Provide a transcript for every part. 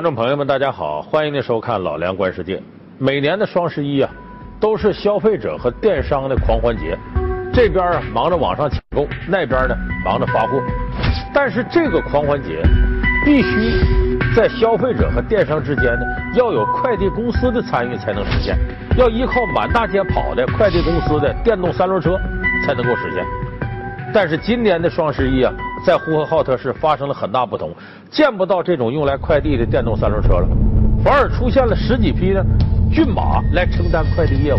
观众朋友们，大家好，欢迎您收看《老梁观世界》。每年的双十一啊，都是消费者和电商的狂欢节。这边忙着网上抢购，那边呢忙着发货。但是这个狂欢节必须在消费者和电商之间呢，要有快递公司的参与才能实现，要依靠满大街跑的快递公司的电动三轮车才能够实现。但是今年的双十一啊，在呼和浩特市发生了很大不同，见不到这种用来快递的电动三轮车了，反而出现了十几匹呢骏马来承担快递业务。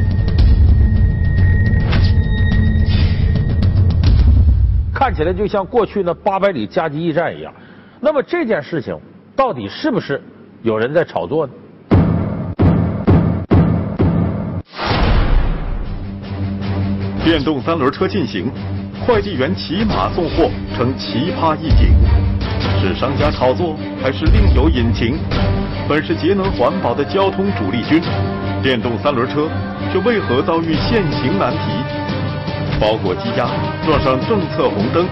看起来就像过去那八百里加急驿站一样。那么这件事情到底是不是有人在炒作呢？电动三轮车进行，快递员骑马送货成奇葩一景，是商家炒作还是另有隐情？本是节能环保的交通主力军，电动三轮车却为何遭遇限行难题？包裹积压，撞上政策红灯，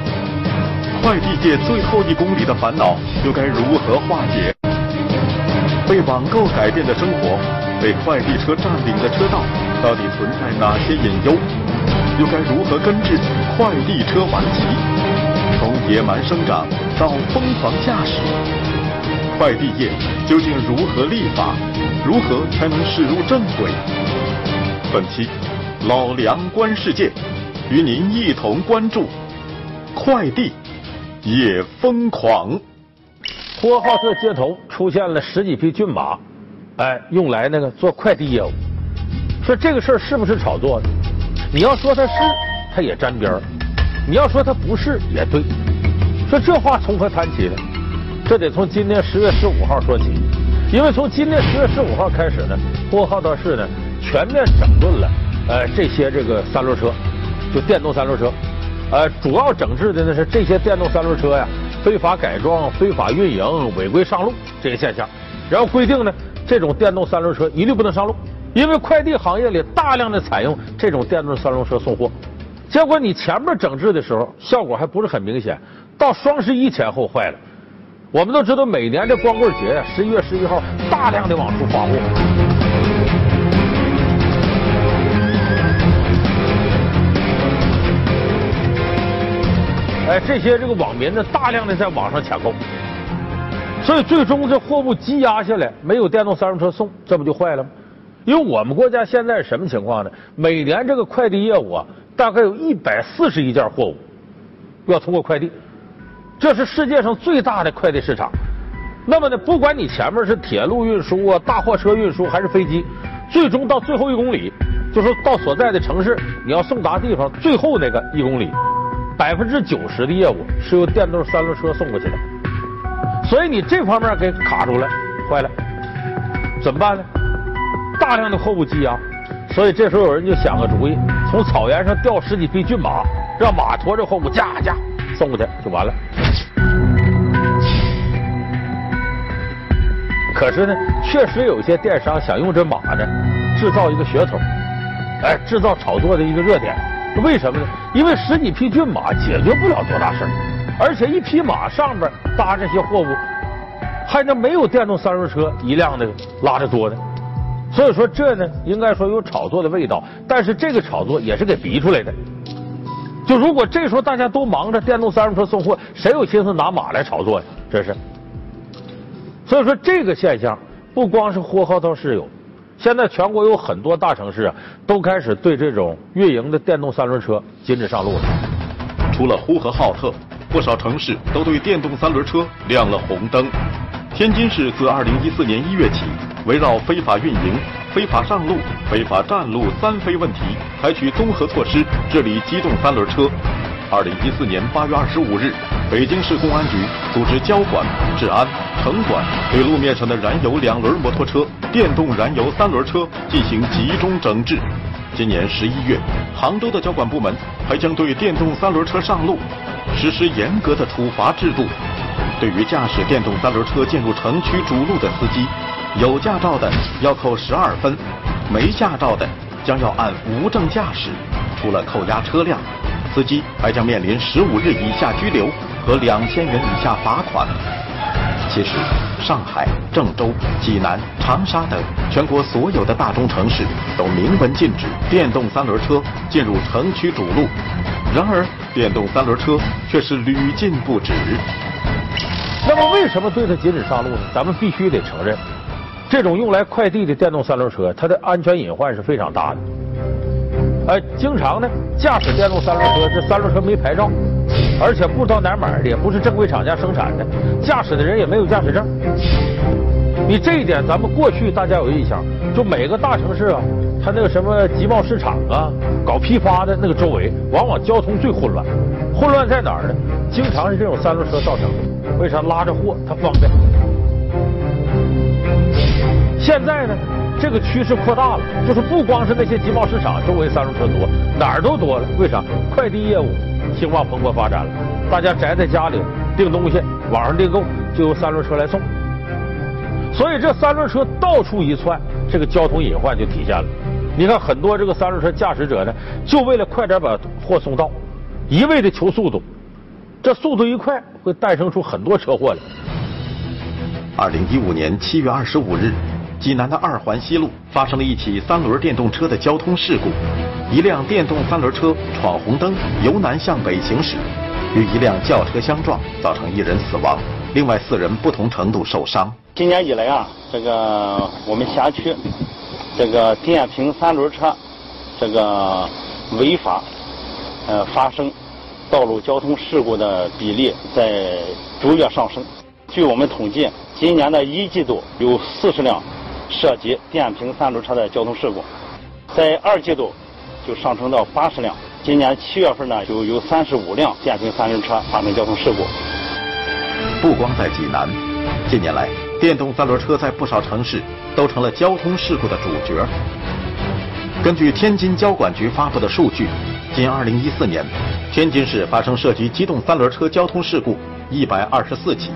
快递界最后一公里的烦恼又该如何化解？被网购改变的生活，被快递车占领的车道，到底存在哪些隐忧？又该如何根治快递车顽疾？从野蛮生长到疯狂驾驶，快递业究竟如何立法？如何才能驶入正轨？本期老梁观世界。与您一同关注快递也疯狂。呼和浩特街头出现了十几匹骏马，哎，用来那个做快递业务。说这个事儿是不是炒作的？你要说它是，它也沾边儿；你要说它不是，也对。说这话从何谈起呢？这得从今年十月十五号说起，因为从今年十月十五号开始呢，呼和浩特市呢全面整顿了呃这些这个三轮车。就电动三轮车，呃，主要整治的呢是这些电动三轮车呀，非法改装、非法运营、违规上路这些现象。然后规定呢，这种电动三轮车一律不能上路，因为快递行业里大量的采用这种电动三轮车送货。结果你前面整治的时候效果还不是很明显，到双十一前后坏了。我们都知道，每年的光棍节呀，十一月十一号大量的往出发货。哎，这些这个网民呢，大量的在网上抢购，所以最终这货物积压下来，没有电动三轮车送，这不就坏了吗？因为我们国家现在什么情况呢？每年这个快递业务啊，大概有一百四十亿件货物要通过快递，这是世界上最大的快递市场。那么呢，不管你前面是铁路运输啊、大货车运输还是飞机，最终到最后一公里，就说到所在的城市，你要送达地方最后那个一公里。百分之九十的业务是由电动三轮车送过去的，所以你这方面给卡住了，坏了，怎么办呢？大量的货物积压，所以这时候有人就想个主意，从草原上调十几匹骏马，让马驮着货物驾驾送过去就完了。可是呢，确实有些电商想用这马呢，制造一个噱头，哎，制造炒作的一个热点。为什么呢？因为十几匹骏马解决不了多大事儿，而且一匹马上边搭这些货物，还能没有电动三轮车一辆的拉的多呢。所以说这呢，应该说有炒作的味道，但是这个炒作也是给逼出来的。就如果这时候大家都忙着电动三轮车送货，谁有心思拿马来炒作呀？这是。所以说这个现象不光是呼和浩特市有。现在全国有很多大城市啊，都开始对这种运营的电动三轮车禁止上路了。除了呼和浩特，不少城市都对电动三轮车亮了红灯。天津市自2014年1月起，围绕非法运营、非法上路、非法占路三非问题，采取综合措施治理机动三轮车。2014年8月25日。北京市公安局组织交管、治安、城管对路面上的燃油两轮摩托车、电动燃油三轮车进行集中整治。今年十一月，杭州的交管部门还将对电动三轮车上路实施严格的处罚制度。对于驾驶电动三轮车进入城区主路的司机，有驾照的要扣十二分，没驾照的将要按无证驾驶。除了扣押车辆，司机还将面临十五日以下拘留。和两千元以下罚款。其实，上海、郑州、济南、长沙等全国所有的大中城市都明文禁止电动三轮车进入城区主路。然而，电动三轮车却是屡禁不止。那么，为什么对它禁止上路呢？咱们必须得承认，这种用来快递的电动三轮车，它的安全隐患是非常大的。哎，经常呢，驾驶电动三轮车，这三轮车没牌照，而且不知道哪买的，也不是正规厂家生产的，驾驶的人也没有驾驶证。你这一点，咱们过去大家有印象，就每个大城市啊，它那个什么集贸市场啊，搞批发的那个周围，往往交通最混乱。混乱在哪儿呢？经常是这种三轮车造成的。为啥拉着货它方便？现在呢，这个趋势扩大了，就是不光是那些集贸市场周围三轮车多，哪儿都多了。为啥？快递业务兴旺蓬勃发展了，大家宅在家里订东西，网上订购就由三轮车来送。所以这三轮车到处一窜，这个交通隐患就体现了。你看很多这个三轮车驾驶者呢，就为了快点把货送到，一味的求速度，这速度一快，会诞生出很多车祸来。二零一五年七月二十五日，济南的二环西路发生了一起三轮电动车的交通事故，一辆电动三轮车闯红灯由南向北行驶，与一辆轿车相撞，造成一人死亡，另外四人不同程度受伤。今年以来啊，这个我们辖区这个电瓶三轮车这个违法呃发生道路交通事故的比例在逐月上升。据我们统计，今年的一季度有四十辆涉及电瓶三轮车的交通事故，在二季度就上升到八十辆。今年七月份呢，就有三十五辆电瓶三轮车发生交通事故。不光在济南，近年来电动三轮车在不少城市都成了交通事故的主角。根据天津交管局发布的数据，仅2014年，天津市发生涉及机动三轮车交通事故124起。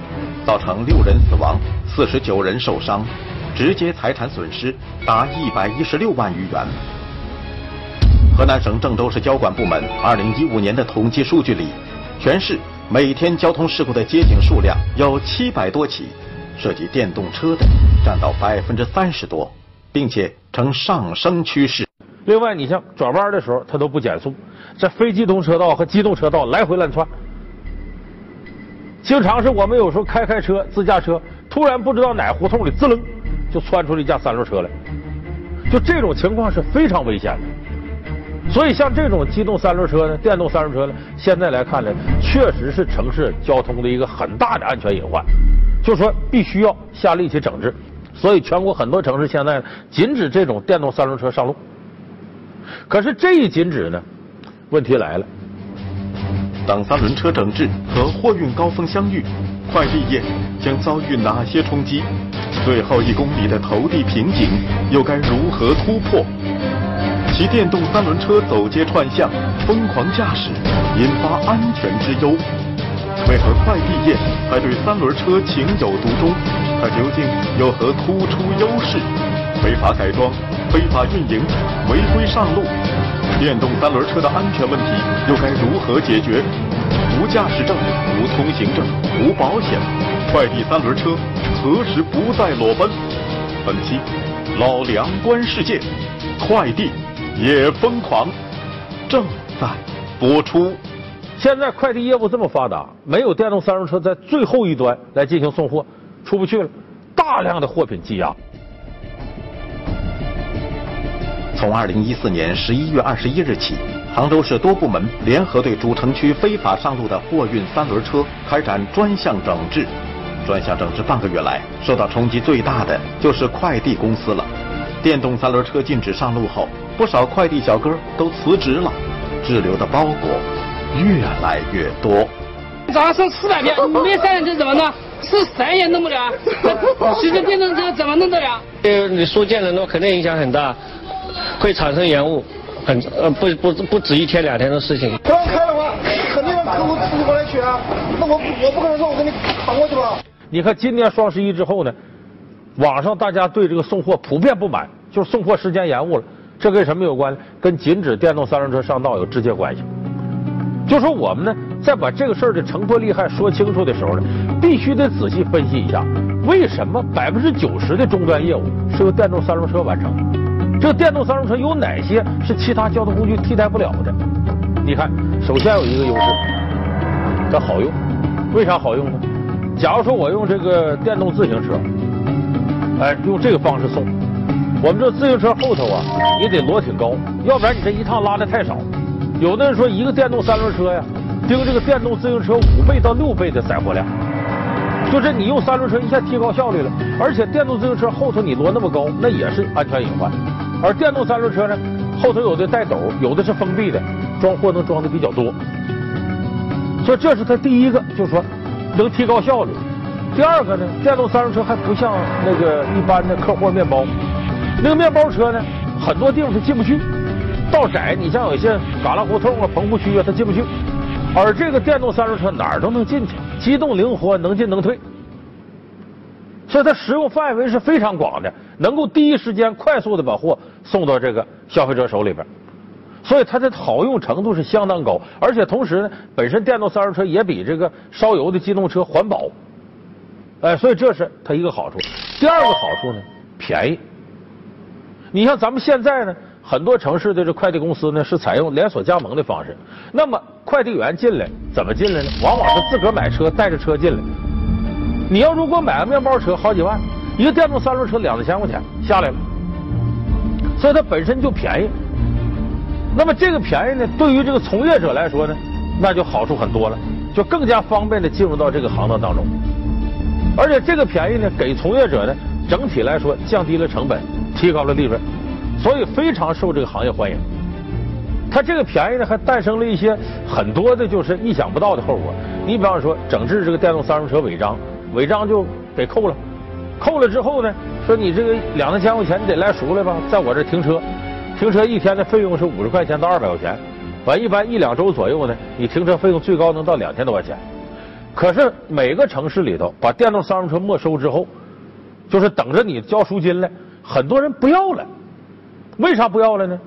造成六人死亡，四十九人受伤，直接财产损失达一百一十六万余元。河南省郑州市交管部门二零一五年的统计数据里，全市每天交通事故的接警数量有七百多起，涉及电动车的占到百分之三十多，并且呈上升趋势。另外，你像转弯的时候，它都不减速，在非机动车道和机动车道来回乱窜。经常是我们有时候开开车，自驾车突然不知道哪胡同里滋楞就窜出了一架三轮车来，就这种情况是非常危险的。所以像这种机动三轮车呢，电动三轮车呢，现在来看呢，确实是城市交通的一个很大的安全隐患，就说必须要下力气整治。所以全国很多城市现在禁止这种电动三轮车上路。可是这一禁止呢，问题来了。当三轮车整治和货运高峰相遇，快递业将遭遇哪些冲击？最后一公里的投递瓶颈又该如何突破？骑电动三轮车走街串巷，疯狂驾驶，引发安全之忧。为何快递业还对三轮车情有独钟？它究竟有何突出优势？非法改装、非法运营、违规上路。电动三轮车的安全问题又该如何解决？无驾驶证、无通行证、无保险，快递三轮车何时不再裸奔？本期老梁观世界，快递也疯狂，正在播出。现在快递业务这么发达，没有电动三轮车在最后一端来进行送货，出不去了，大量的货品积压。从二零一四年十一月二十一日起，杭州市多部门联合对主城区非法上路的货运三轮车开展专项整治。专项整治半个月来，受到冲击最大的就是快递公司了。电动三轮车禁止上路后，不少快递小哥都辞职了，滞留的包裹越来越多。早上送四百遍，没三轮车怎么弄？是谁也弄不了，骑着电动车怎么弄得了？呃，你说见人多，肯定影响很大。会产生延误，很呃不不不止一天两天的事情。不让开的话，肯定让客户自己过来取啊。那我我不可能说我给你扛过去吧？你看今年双十一之后呢，网上大家对这个送货普遍不满，就是送货时间延误了。这跟什么有关？跟禁止电动三轮车上道有直接关系。就说我们呢，在把这个事儿的成破利害说清楚的时候呢，必须得仔细分析一下，为什么百分之九十的终端业务是由电动三轮车完成？这个电动三轮车有哪些是其他交通工具替代不了的？你看，首先有一个优势，它好用。为啥好用呢？假如说我用这个电动自行车，哎，用这个方式送，我们这自行车后头啊，也得摞挺高，要不然你这一趟拉的太少。有的人说，一个电动三轮车呀，盯这个电动自行车五倍到六倍的载货量，就这你用三轮车一下提高效率了，而且电动自行车后头你摞那么高，那也是安全隐患。而电动三轮车呢，后头有的带斗，有的是封闭的，装货能装的比较多。所以这是它第一个，就是说能提高效率。第二个呢，电动三轮车还不像那个一般的客货面包，那个面包车呢，很多地方它进不去，道窄。你像有些旮旯胡同啊、棚户区啊，它进不去。而这个电动三轮车哪儿都能进去，机动灵活，能进能退，所以它使用范围是非常广的，能够第一时间快速的把货送到这个消费者手里边。所以它的好用程度是相当高，而且同时呢，本身电动三轮车也比这个烧油的机动车环保，哎，所以这是它一个好处。第二个好处呢，便宜。你像咱们现在呢，很多城市的这快递公司呢是采用连锁加盟的方式，那么快递员进来怎么进来呢？往往是自个儿买车带着车进来。你要如果买个面包车好几万，一个电动三轮车两三千块钱下来了，所以它本身就便宜。那么这个便宜呢，对于这个从业者来说呢，那就好处很多了，就更加方便的进入到这个行当当中。而且这个便宜呢，给从业者呢，整体来说降低了成本，提高了利润，所以非常受这个行业欢迎。它这个便宜呢，还诞生了一些很多的就是意想不到的后果。你比方说，整治这个电动三轮车违章，违章就给扣了，扣了之后呢，说你这个两三千块钱你得来赎来吧，在我这停车。停车一天的费用是五十块钱到二百块钱，完一般一两周左右呢，你停车费用最高能到两千多块钱。可是每个城市里头把电动三轮车没收之后，就是等着你交赎金了，很多人不要了。为啥不要了呢？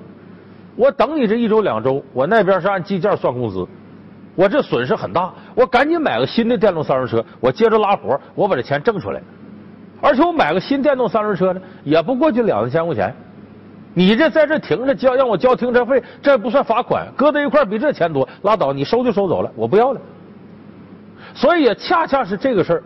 我等你这一周两周，我那边是按计件算工资，我这损失很大，我赶紧买个新的电动三轮车，我接着拉活，我把这钱挣出来。而且我买个新电动三轮车呢，也不过就两三千块钱。你这在这停着交让我交停车费，这不算罚款，搁在一块比这钱多，拉倒，你收就收走了，我不要了。所以也恰恰是这个事儿，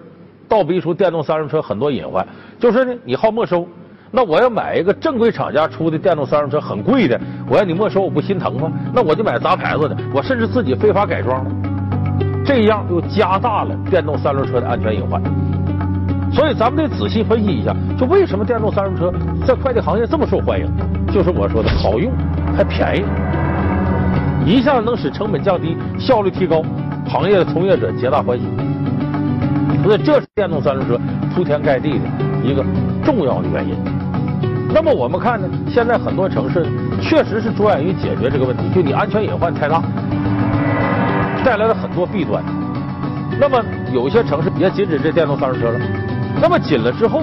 倒逼出电动三轮车很多隐患。就是呢，你好没收，那我要买一个正规厂家出的电动三轮车，很贵的，我要你没收，我不心疼吗？那我就买杂牌子的，我甚至自己非法改装的，这样又加大了电动三轮车的安全隐患。所以咱们得仔细分析一下，就为什么电动三轮车在快递行业这么受欢迎？就是我说的好用还便宜，一下子能使成本降低，效率提高，行业的从业者皆大欢喜。所以这是电动三轮车铺天盖地的一个重要的原因。那么我们看呢，现在很多城市确实是着眼于解决这个问题，就你安全隐患太大，带来了很多弊端。那么有些城市也禁止这电动三轮车了。那么紧了之后，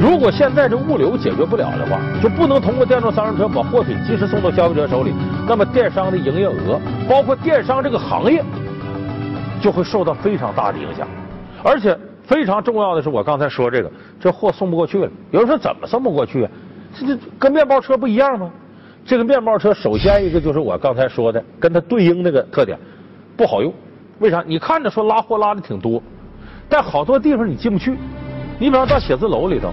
如果现在这物流解决不了的话，就不能通过电动三轮车把货品及时送到消费者手里，那么电商的营业额，包括电商这个行业，就会受到非常大的影响。而且非常重要的是，我刚才说这个，这货送不过去了。有人说怎么送不过去啊？这这跟面包车不一样吗？这个面包车首先一个就是我刚才说的，跟它对应那个特点不好用。为啥？你看着说拉货拉的挺多，但好多地方你进不去。你比方到写字楼里头，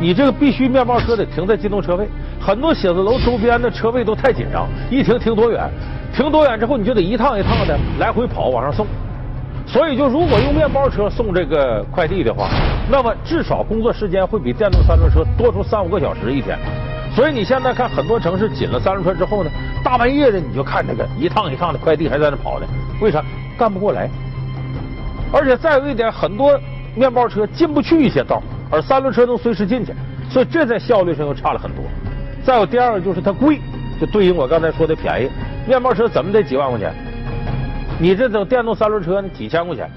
你这个必须面包车得停在机动车位。很多写字楼周边的车位都太紧张，一停停多远，停多远之后你就得一趟一趟的来回跑往上送。所以就如果用面包车送这个快递的话，那么至少工作时间会比电动三轮车多出三五个小时一天。所以你现在看很多城市紧了三轮车之后呢，大半夜的你就看这个一趟一趟的快递还在那跑呢，为啥？干不过来。而且再有一点，很多。面包车进不去一些道，而三轮车能随时进去，所以这在效率上又差了很多。再有第二个就是它贵，就对应我刚才说的便宜。面包车怎么得几万块钱？你这种电动三轮车呢几千块钱？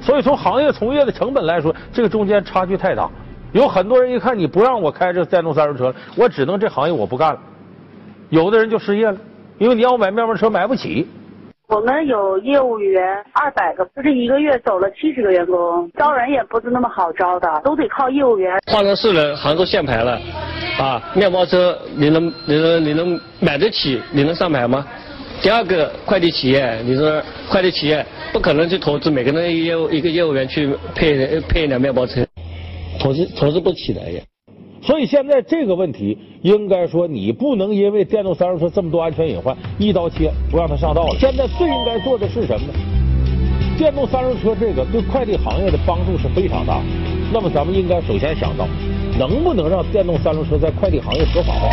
所以从行业从业的成本来说，这个中间差距太大。有很多人一看你不让我开这电动三轮车了，我只能这行业我不干了。有的人就失业了，因为你要买面包车买不起。我们有业务员二百个，就是一个月走了七十个员工，招人也不是那么好招的，都得靠业务员。换了是人，杭州限牌了，啊，面包车你能你能你能买得起？你能上牌吗？第二个快递企业，你说快递企业不可能去投资每个人业务一个业务员去配配一辆面包车，投资投资不起来呀。所以现在这个问题，应该说你不能因为电动三轮车这么多安全隐患，一刀切不让它上道了。现在最应该做的是什么呢？电动三轮车这个对快递行业的帮助是非常大。那么咱们应该首先想到，能不能让电动三轮车在快递行业合法化？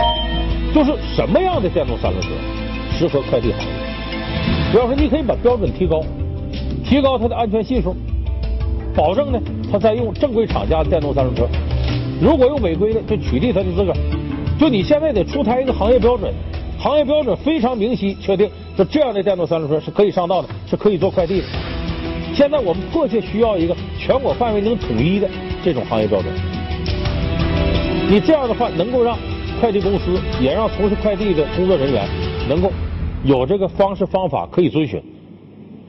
就是什么样的电动三轮车适合快递行业？比方说，你可以把标准提高，提高它的安全系数，保证呢，它在用正规厂家的电动三轮车。如果有违规的，就取缔他的资格。就你现在得出台一个行业标准，行业标准非常明晰，确定说这样的电动三轮车是可以上道的，是可以做快递的。现在我们迫切需要一个全国范围能统一的这种行业标准。你这样的话，能够让快递公司，也让从事快递的工作人员，能够有这个方式方法可以遵循。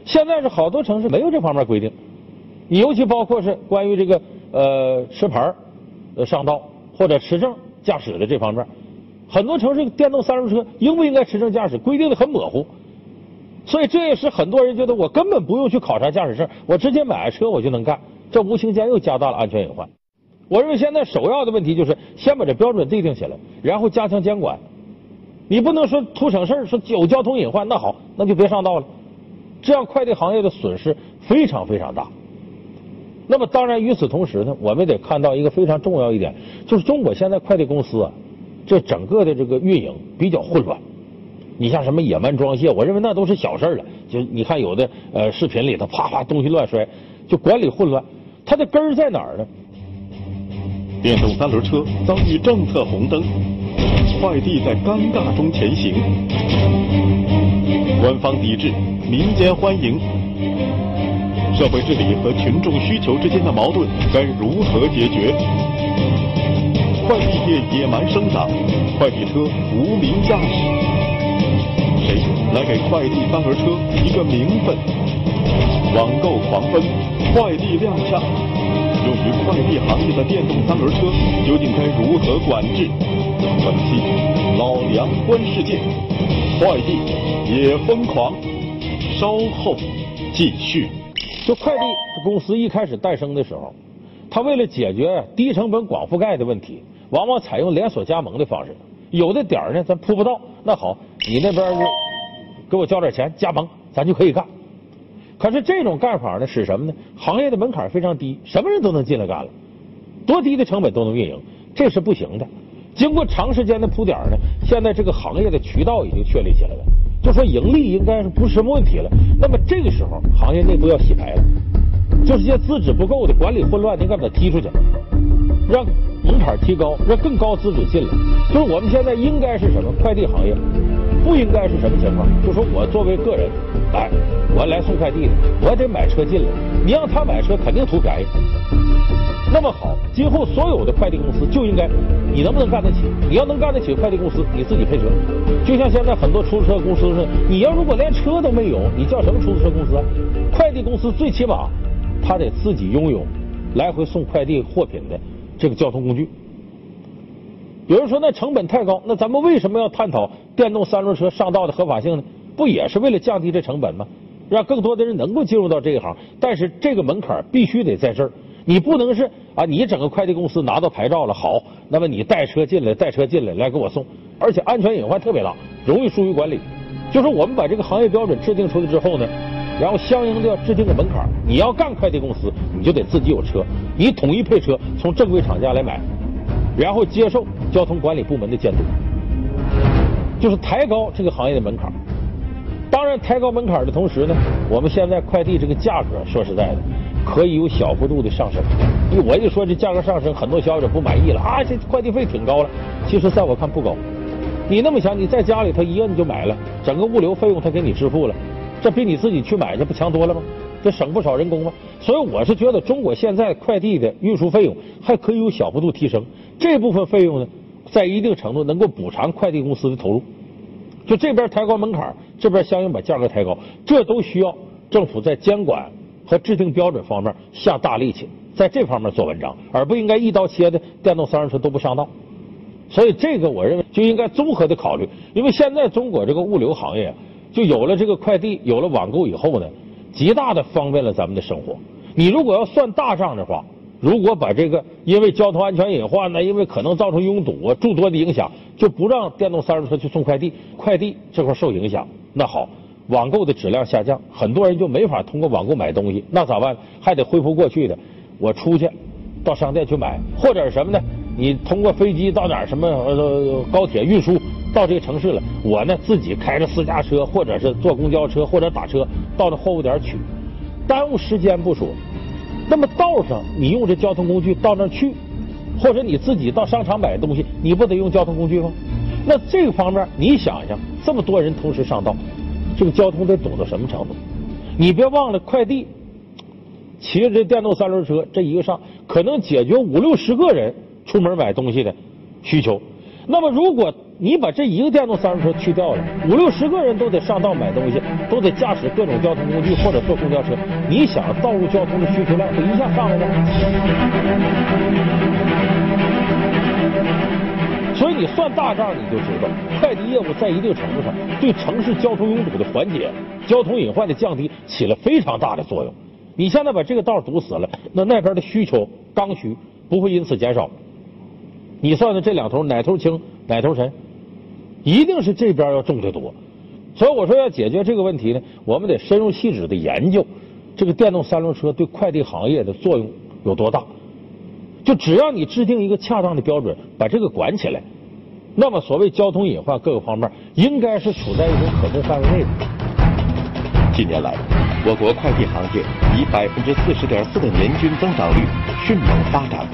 现在是好多城市没有这方面规定，你尤其包括是关于这个呃车牌呃，上道或者持证驾驶的这方面，很多城市电动三轮车应不应该持证驾驶，规定的很模糊，所以这也是很多人觉得我根本不用去考察驾驶证，我直接买车我就能干，这无形间又加大了安全隐患。我认为现在首要的问题就是先把这标准制定起来，然后加强监管。你不能说图省事说有交通隐患，那好，那就别上道了，这样快递行业的损失非常非常大。那么当然，与此同时呢，我们得看到一个非常重要一点，就是中国现在快递公司啊，这整个的这个运营比较混乱。你像什么野蛮装卸，我认为那都是小事了。就你看有的呃视频里头啪啪东西乱摔，就管理混乱。它的根儿在哪儿呢？电动三轮车遭遇政策红灯，快递在尴尬中前行。官方抵制，民间欢迎。社会治理和群众需求之间的矛盾该如何解决？快递业野蛮生长，快递车无名驾驶，谁来给快递三轮车一个名分？网购狂奔，快递踉跄，用于快递行业的电动三轮车究竟该如何管制？本期老梁观世界，快递也疯狂，稍后继续。就快递公司一开始诞生的时候，他为了解决低成本广覆盖的问题，往往采用连锁加盟的方式。有的点儿呢，咱铺不到，那好，你那边就给我交点钱加盟，咱就可以干。可是这种干法呢，使什么呢？行业的门槛非常低，什么人都能进来干了，多低的成本都能运营，这是不行的。经过长时间的铺点呢，现在这个行业的渠道已经确立起来了。就说盈利应该是不是什么问题了？那么这个时候行业内部要洗牌了，就是些资质不够的、管理混乱的，应该把它踢出去，让门槛提高，让更高资质进来。就是我们现在应该是什么？快递行业不应该是什么情况？就说我作为个人，来，我来送快递的，我得买车进来。你让他买车，肯定图便宜。那么好，今后所有的快递公司就应该，你能不能干得起？你要能干得起快递公司，你自己配车。就像现在很多出租车公司似的，你要如果连车都没有，你叫什么出租车公司？快递公司最起码他得自己拥有来回送快递货品的这个交通工具。有人说那成本太高，那咱们为什么要探讨电动三轮车上道的合法性呢？不也是为了降低这成本吗？让更多的人能够进入到这一行，但是这个门槛必须得在这儿。你不能是啊，你整个快递公司拿到牌照了，好，那么你带车进来，带车进来来给我送，而且安全隐患特别大，容易疏于管理。就是我们把这个行业标准制定出来之后呢，然后相应的要制定个门槛，你要干快递公司，你就得自己有车，你统一配车，从正规厂家来买，然后接受交通管理部门的监督，就是抬高这个行业的门槛。当然，抬高门槛的同时呢，我们现在快递这个价格，说实在的。可以有小幅度的上升，我一说这价格上升，很多消费者不满意了啊！这快递费挺高了，其实在我看不高。你那么想，你在家里他一摁就买了，整个物流费用他给你支付了，这比你自己去买这不强多了吗？这省不少人工吗？所以我是觉得，中国现在快递的运输费用还可以有小幅度提升，这部分费用呢，在一定程度能够补偿快递公司的投入。就这边抬高门槛，这边相应把价格抬高，这都需要政府在监管和制定标准方面下大力气，在这方面做文章，而不应该一刀切的电动三轮车都不上道。所以这个我认为就应该综合的考虑，因为现在中国这个物流行业就有了这个快递，有了网购以后呢，极大的方便了咱们的生活。你如果要算大账的话，如果把这个因为交通安全隐患呢，因为可能造成拥堵啊诸多的影响，就不让电动三轮车去送快递，快递这块受影响，那好，网购的质量下降，很多人就没法通过网购买东西，那咋办？还得恢复过去的，我出去到商店去买，或者什么呢？你通过飞机到哪儿什么呃高铁运输到这个城市了，我呢自己开着私家车，或者是坐公交车或者打车到那货物点取，耽误时间不说。那么道上你用这交通工具到那去，或者你自己到商场买东西，你不得用交通工具吗？那这个方面你想想，这么多人同时上道，这个交通得堵到什么程度？你别忘了快递，骑着这电动三轮车这一个上，可能解决五六十个人出门买东西的需求。那么如果你把这一个电动三轮车去掉了，五六十个人都得上道买东西，都得驾驶各种交通工具或者坐公交车。你想，道路交通的需求量不一下上来吗？所以你算大账，你就知道，快递业务在一定程度上对城市交通拥堵的缓解、交通隐患的降低起了非常大的作用。你现在把这个道堵死了，那那边的需求刚需不会因此减少。你算算这两头哪头轻哪头沉？一定是这边要重得多，所以我说要解决这个问题呢，我们得深入细致的研究这个电动三轮车对快递行业的作用有多大。就只要你制定一个恰当的标准，把这个管起来，那么所谓交通隐患各个方面应该是处在一种可控范围内的。近年来，我国快递行业以百分之四十点四的年均增长率迅猛发展。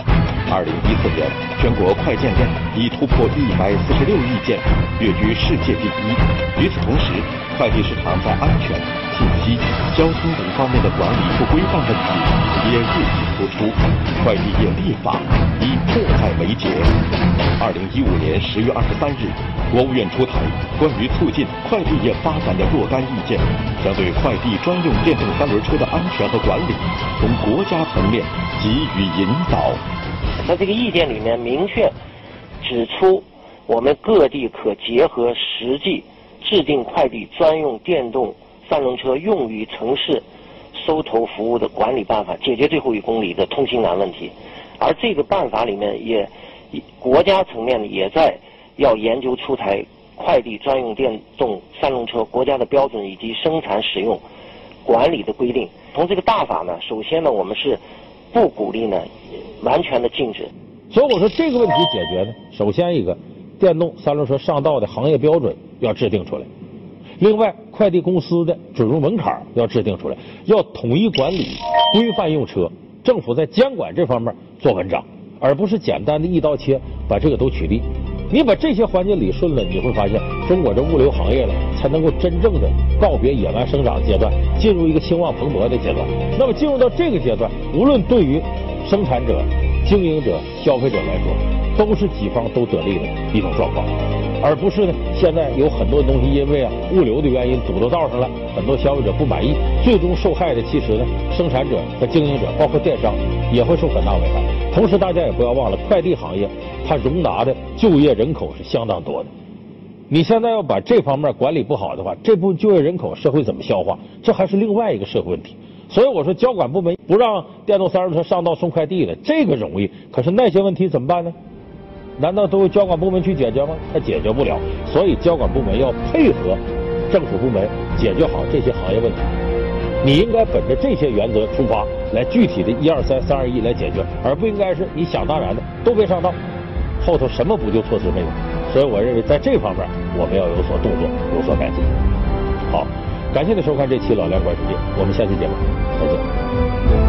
二零一四年，全国快件量已突破一百四十六亿件，跃居世界第一。与此同时，快递市场在安全、信息、交通等方面的管理不规范问题也日益突出，快递业立法已迫在眉睫。二零一五年十月二十三日，国务院出台关于促进快递业发展的若干意见，将对快递专用电动三轮车的安全和管理从国家层面给予引导。在这个意见里面明确指出，我们各地可结合实际制定快递专用电动三轮车用于城市收投服务的管理办法，解决最后一公里的通行难问题。而这个办法里面也国家层面也在要研究出台快递专用电动三轮车国家的标准以及生产使用管理的规定。从这个大法呢，首先呢，我们是。不鼓励呢，完全的禁止。所以我说这个问题解决呢，首先一个，电动三轮车上道的行业标准要制定出来；另外，快递公司的准入门槛要制定出来，要统一管理、规范用车。政府在监管这方面做文章，而不是简单的一刀切把这个都取缔。你把这些环节理顺了，你会发现中国这物流行业了才能够真正的告别野蛮生长阶段，进入一个兴旺蓬勃的阶段。那么进入到这个阶段，无论对于生产者、经营者、消费者来说，都是几方都得利的一种状况，而不是呢现在有很多东西因为啊物流的原因堵到道上了，很多消费者不满意，最终受害的其实呢生产者和经营者，包括电商也会受很大危害。同时，大家也不要忘了快递行业。它容纳的就业人口是相当多的，你现在要把这方面管理不好的话，这部分就业人口社会怎么消化？这还是另外一个社会问题。所以我说，交管部门不让电动三轮车上道送快递了，这个容易，可是那些问题怎么办呢？难道都由交管部门去解决吗？他解决不了。所以交管部门要配合政府部门解决好这些行业问题。你应该本着这些原则出发，来具体的一二三三二一来解决，而不应该是你想当然的都别上当。后头什么补救措施没有？所以我认为在这方面我们要有所动作，有所改进。好，感谢您收看这期《老梁观世界》，我们下期节目再见。